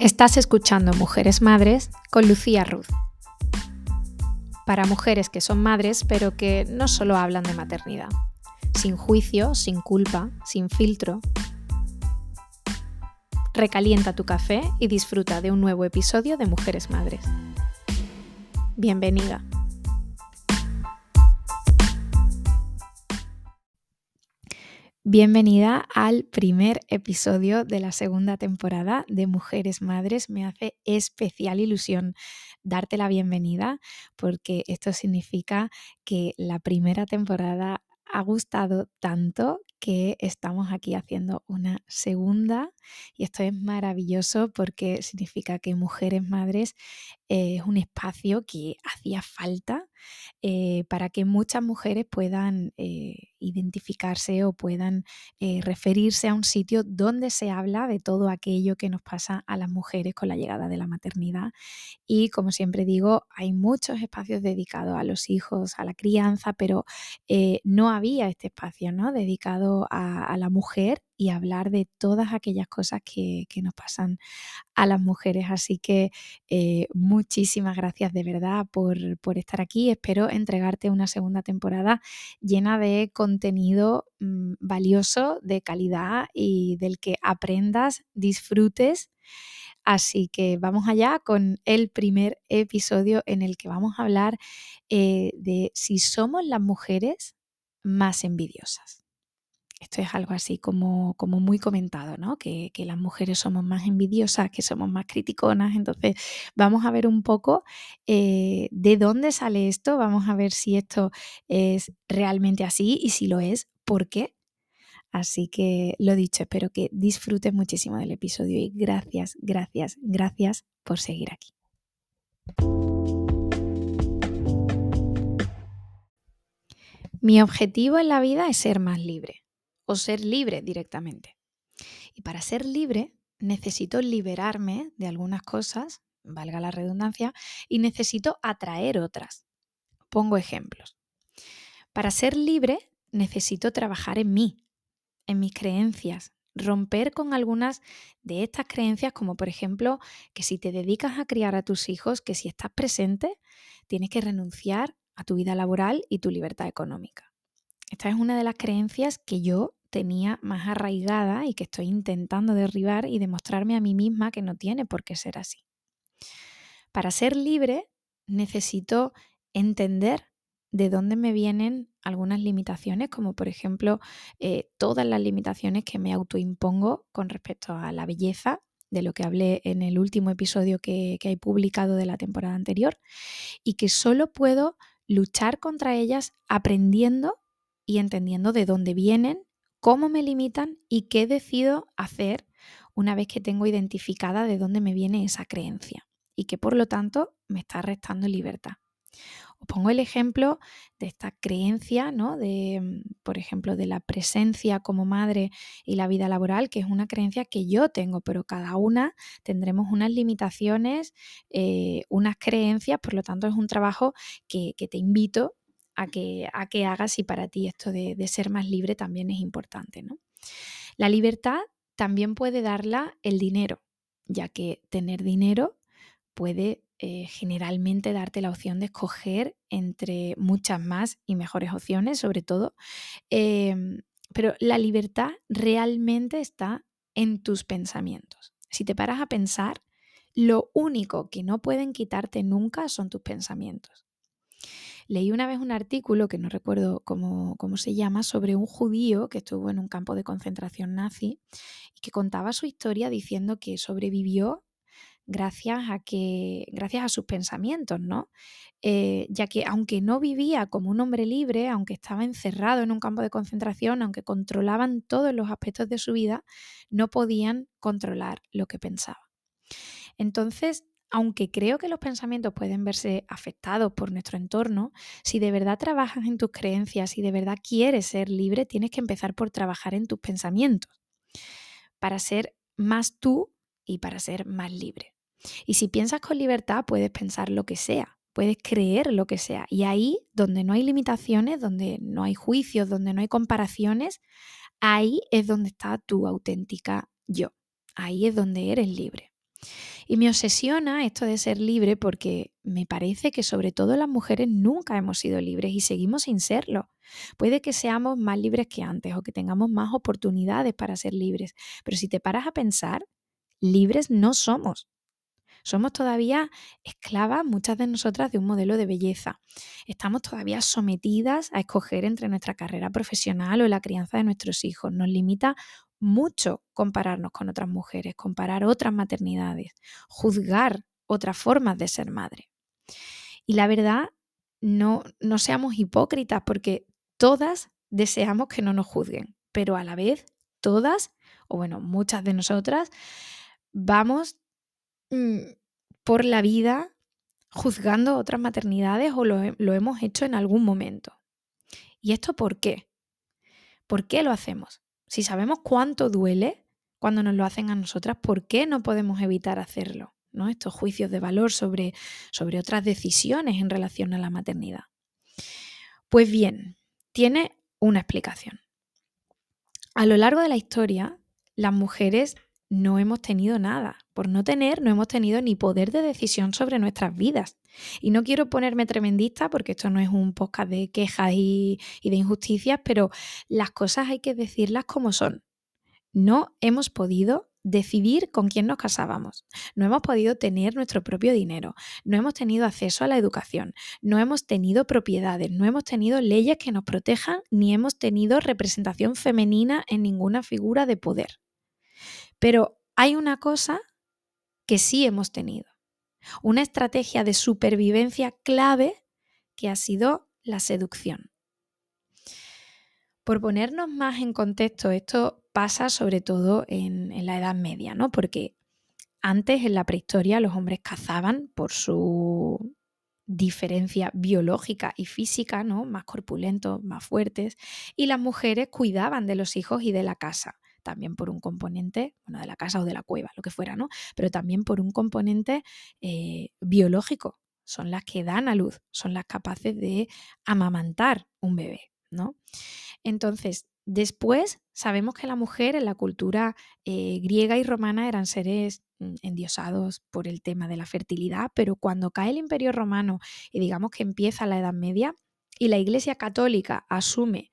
Estás escuchando Mujeres Madres con Lucía Ruth. Para mujeres que son madres, pero que no solo hablan de maternidad. Sin juicio, sin culpa, sin filtro. Recalienta tu café y disfruta de un nuevo episodio de Mujeres Madres. Bienvenida. Bienvenida al primer episodio de la segunda temporada de Mujeres Madres. Me hace especial ilusión darte la bienvenida porque esto significa que la primera temporada ha gustado tanto que estamos aquí haciendo una segunda y esto es maravilloso porque significa que Mujeres Madres es un espacio que hacía falta eh, para que muchas mujeres puedan eh, identificarse o puedan eh, referirse a un sitio donde se habla de todo aquello que nos pasa a las mujeres con la llegada de la maternidad. Y como siempre digo, hay muchos espacios dedicados a los hijos, a la crianza, pero no había este espacio ¿no? dedicado a, la mujer y hablar de todas aquellas cosas que, nos pasan a las mujeres. Así que muchísimas gracias de verdad por, por estar aquí. Espero entregarte una segunda temporada llena de contenido mm, valioso, de calidad y del que aprendas, disfrutes. Así que vamos allá con el primer episodio en el que vamos a hablar eh, de si somos las mujeres más envidiosas. Esto es algo así como, como muy comentado, ¿no? Que, las mujeres somos más envidiosas, que somos más criticonas. Entonces, vamos a ver un poco eh, de dónde sale esto, vamos a ver si esto es realmente así y si lo es, ¿por qué? Así que lo dicho, espero que disfrutes muchísimo del episodio y gracias, gracias, gracias por seguir aquí. Mi objetivo en la vida es ser más libre o ser libre directamente. Y para ser libre necesito liberarme de algunas cosas, valga la redundancia, y necesito atraer otras. Pongo ejemplos. Para ser libre necesito trabajar en mí, en mis creencias, romper con algunas de estas creencias, como por ejemplo que si te dedicas a criar a tus hijos, que si estás presente, tienes que renunciar a tu vida laboral y tu libertad económica. Esta es una de las creencias que yo tenía más arraigada y que estoy intentando derribar y demostrarme a mí misma que no tiene por qué ser así. Para ser libre necesito entender de dónde me vienen algunas limitaciones, como por ejemplo eh, todas las limitaciones que me autoimpongo con respecto a la belleza, de lo que hablé en el último episodio que, que he publicado de la temporada anterior, y que solo puedo luchar contra ellas aprendiendo y entendiendo de dónde vienen cómo me limitan y qué decido hacer una vez que tengo identificada de dónde me viene esa creencia y que por lo tanto me está restando libertad. Os pongo el ejemplo de esta creencia, ¿no? De, mm, por ejemplo, de la presencia como madre y la vida laboral, que es una creencia que yo tengo, pero cada una tendremos unas limitaciones, eh, unas creencias, por lo tanto es un trabajo que, que te invito a que, a que hagas y para ti esto de, ser más libre también es importante. ¿no? La libertad también puede darla el dinero, ya que tener dinero puede eh, generalmente darte la opción de escoger entre muchas más y mejores opciones, sobre todo. Em, pero la libertad realmente está en tus pensamientos. Si te paras a pensar, lo único que no pueden quitarte nunca son tus pensamientos. Leí una vez un artículo, que no recuerdo cómo, se llama, sobre un judío que estuvo en un campo de concentración nazi y que contaba su historia diciendo que sobrevivió gracias a que gracias a sus pensamientos, ¿no? Eh, ya que aunque no vivía como un hombre libre, aunque estaba encerrado en un campo de concentración, aunque controlaban todos los aspectos de su vida, no podían controlar lo que pensaba. Entonces, aunque creo que los pensamientos pueden verse afectados por nuestro entorno, si de verdad trabajas en tus creencias, si de verdad quieres ser libre, tienes que empezar por trabajar en tus pensamientos para ser más tú y para ser más libre. Y si piensas con libertad, puedes pensar lo que sea, puedes creer lo que sea. Y ahí, donde no hay limitaciones, donde no hay juicios, donde no hay comparaciones, ahí es donde está tu auténtica yo. Ahí es donde eres libre. Y me obsesiona esto de ser libre porque me parece que sobre todo las mujeres nunca hemos sido libres y seguimos sin serlo. Puede que seamos más libres que antes o que tengamos más oportunidades para ser libres, pero si te paras a pensar, libres no somos. Somos todavía esclavas, muchas de nosotras, de un modelo de belleza. Estamos todavía sometidas a escoger entre nuestra carrera profesional o la crianza de nuestros hijos. Nos limita mucho compararnos con otras mujeres, comparar otras maternidades, juzgar otras formas de ser madre. Y la verdad, no, no seamos hipócritas porque todas deseamos que no nos juzguen, pero a la vez todas, o bueno, muchas de nosotras, vamos mm, por la vida juzgando otras maternidades o lo, lo hemos hecho en algún momento. ¿Y esto por qué? ¿Por qué lo hacemos? Si sabemos cuánto duele cuando nos lo hacen a nosotras, ¿por qué no podemos evitar hacerlo? ¿no? Estos juicios de valor sobre, sobre otras decisiones en relación a la maternidad. Pues bien, tiene una explicación. A lo largo de la historia, las mujeres no hemos tenido nada. Por no tener, no hemos tenido ni poder de decisión sobre nuestras vidas. Y no quiero ponerme tremendista porque esto no es un podcast de quejas y, de injusticias, pero las cosas hay que decirlas como son. No hemos podido decidir con quién nos casábamos. No hemos podido tener nuestro propio dinero. No hemos tenido acceso a la educación. No hemos tenido propiedades. No hemos tenido leyes que nos protejan. Ni hemos tenido representación femenina en ninguna figura de poder. Pero hay una cosa que sí hemos tenido una estrategia de supervivencia clave que ha sido la seducción. Por ponernos más en contexto, esto pasa sobre todo en, la Edad Media, ¿no? Porque antes, en la prehistoria, los hombres cazaban por su diferencia biológica y física, ¿no? Más corpulentos, más fuertes, y las mujeres cuidaban de los hijos y de la casa también por un componente, bueno, de la casa o de la cueva, lo que fuera, ¿no? Pero también por un componente eh, biológico. Son las que dan a luz, son las capaces de amamantar un bebé, ¿no? Entonces, después sabemos que la mujer en la cultura eh, griega y romana eran seres mm, endiosados por el tema de la fertilidad, pero cuando cae el imperio romano y digamos que empieza la Edad Media y la Iglesia Católica asume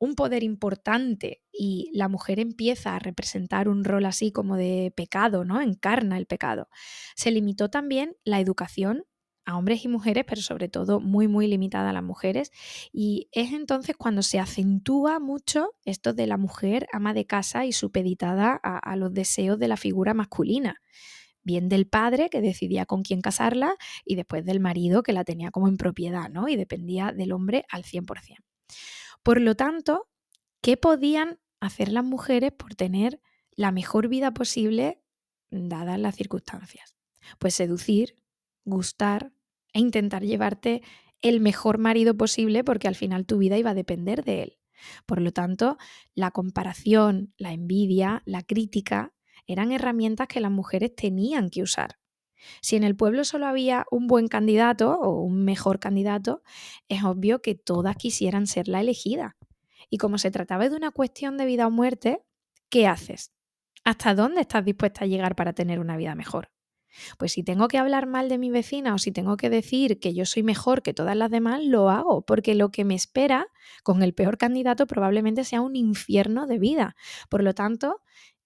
un poder importante y la mujer empieza a representar un rol así como de pecado, ¿no? Encarna el pecado. Se limitó también la educación a hombres y mujeres, pero sobre todo muy, muy limitada a las mujeres. Y es entonces cuando se acentúa mucho esto de la mujer ama de casa y supeditada a, los deseos de la figura masculina bien del padre que decidía con quién casarla y después del marido que la tenía como en propiedad, ¿no? Y dependía del hombre al 100%. Por lo tanto, ¿qué podían hacer las mujeres por tener la mejor vida posible dadas las circunstancias? Pues seducir, gustar e intentar llevarte el mejor marido posible porque al final tu vida iba a depender de él. Por lo tanto, la comparación, la envidia, la crítica eran herramientas que las mujeres tenían que usar. Si en el pueblo solo había un buen candidato o un mejor candidato, es obvio que todas quisieran ser la elegida. Y como se trataba de una cuestión de vida o muerte, ¿qué haces? ¿Hasta dónde estás dispuesta a llegar para tener una vida mejor? Pues si tengo que hablar mal de mi vecina o si tengo que decir que yo soy mejor que todas las demás, lo hago, porque lo que me espera con el peor candidato probablemente sea un infierno de vida. Por lo tanto,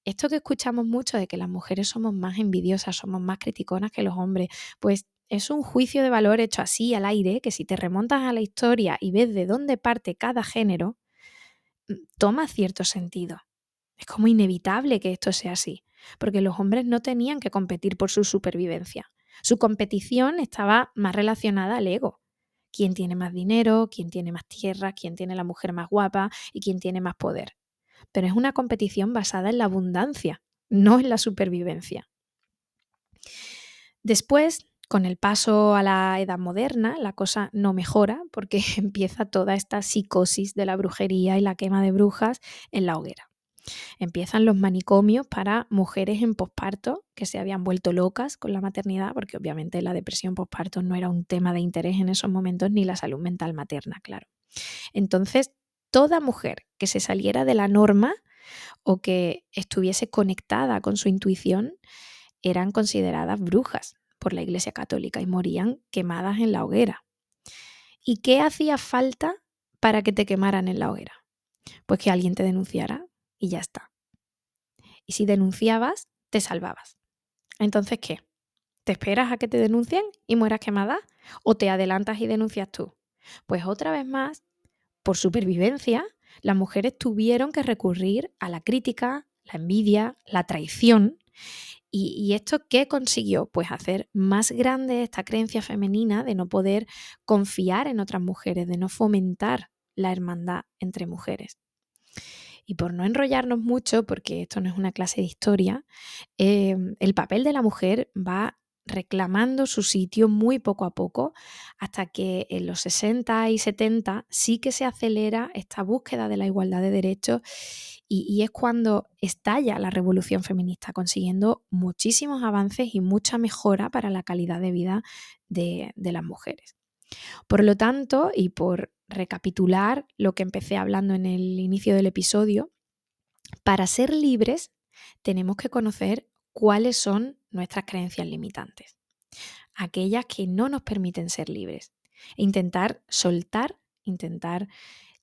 esto que escuchamos mucho de que las mujeres somos más envidiosas, somos más criticonas que los hombres, pues es un juicio de valor hecho así al aire, que si te remontas a la historia y ves de dónde parte cada género, mm, toma cierto sentido. Es como inevitable que esto sea así, porque los hombres no tenían que competir por su supervivencia. Su competición estaba más relacionada al ego. ¿Quién tiene más dinero? ¿Quién tiene más tierra? ¿Quién tiene la mujer más guapa? ¿Y quién tiene más poder? Pero es una competición basada en la abundancia, no en la supervivencia. Después, con el paso a la edad moderna, la cosa no mejora porque empieza toda esta psicosis de la brujería y la quema de brujas en la hoguera. Empiezan los manicomios para mujeres en posparto que se habían vuelto locas con la maternidad, porque obviamente la depresión posparto no era un tema de interés en esos momentos, ni la salud mental materna, claro. Entonces, toda mujer que se saliera de la norma o que estuviese conectada con su intuición eran consideradas brujas por la Iglesia Católica y morían quemadas en la hoguera. ¿Y qué hacía falta para que te quemaran en la hoguera? Pues que alguien te denunciara y ya está. Y si denunciabas, te salvabas. Entonces, ¿qué? ¿Te esperas a que te denuncien y mueras quemada? ¿O te adelantas y denuncias tú? Pues otra vez más, por supervivencia, las mujeres tuvieron que recurrir a la crítica, la envidia, la traición. ¿Y, esto qué consiguió? Pues hacer más grande esta creencia femenina de no poder confiar en otras mujeres, de no fomentar la hermandad entre mujeres. Y por no enrollarnos mucho, porque esto no es una clase de historia, em, el papel de la mujer va reclamando su sitio muy poco a poco hasta que en los 60 y 70 sí que se acelera esta búsqueda de la igualdad de derechos y, es cuando estalla la revolución feminista consiguiendo muchísimos avances y mucha mejora para la calidad de vida de, de las mujeres. Por lo tanto, y por recapitular lo que empecé hablando en el inicio del episodio, para ser libres tenemos que conocer cuáles son nuestras creencias limitantes, aquellas que no nos permiten ser libres, e intentar soltar, intentar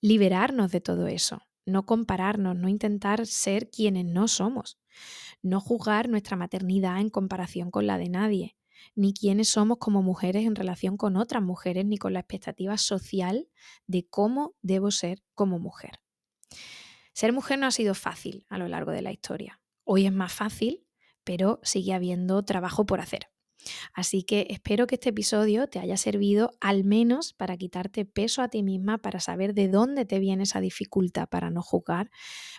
liberarnos de todo eso, no compararnos, no intentar ser quienes no somos, no juzgar nuestra maternidad en comparación con la de nadie, ni quiénes somos como mujeres en relación con otras mujeres, ni con la expectativa social de cómo debo ser como mujer. Ser mujer no ha sido fácil a lo largo de la historia. Hoy es más fácil, pero sigue habiendo trabajo por hacer. Así que espero que este episodio te haya servido al menos para quitarte peso a ti misma, para saber de dónde te viene esa dificultad para no juzgar,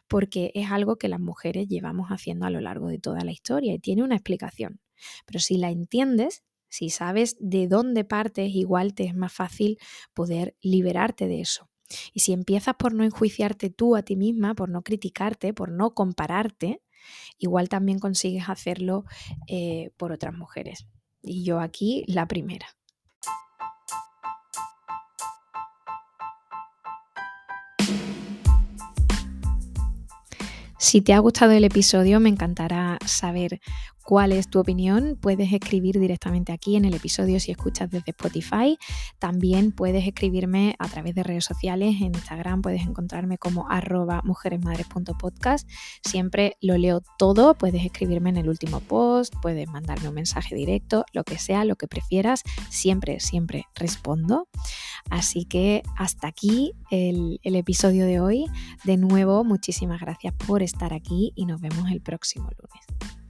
porque es algo que las mujeres llevamos haciendo a lo largo de toda la historia y tiene una explicación. Pero si la entiendes, si sabes de dónde partes, igual te es más fácil poder liberarte de eso. Y si empiezas por no enjuiciarte tú a ti misma, por no criticarte, por no compararte, igual también consigues hacerlo eh, por otras mujeres. Y yo aquí la primera. Si te ha gustado el episodio, me encantará saber cuál es tu opinión. Puedes escribir directamente aquí en el episodio si escuchas desde Spotify. También puedes escribirme a través de redes sociales. En Instagram puedes encontrarme como arroba mujeresmadres.podcast. Siempre lo leo todo. Puedes escribirme en el último post, puedes mandarme un mensaje directo, lo que sea, lo que prefieras. Siempre, siempre respondo. Así que hasta aquí el, el episodio de hoy. De nuevo, muchísimas gracias por estar aquí y nos vemos el próximo lunes.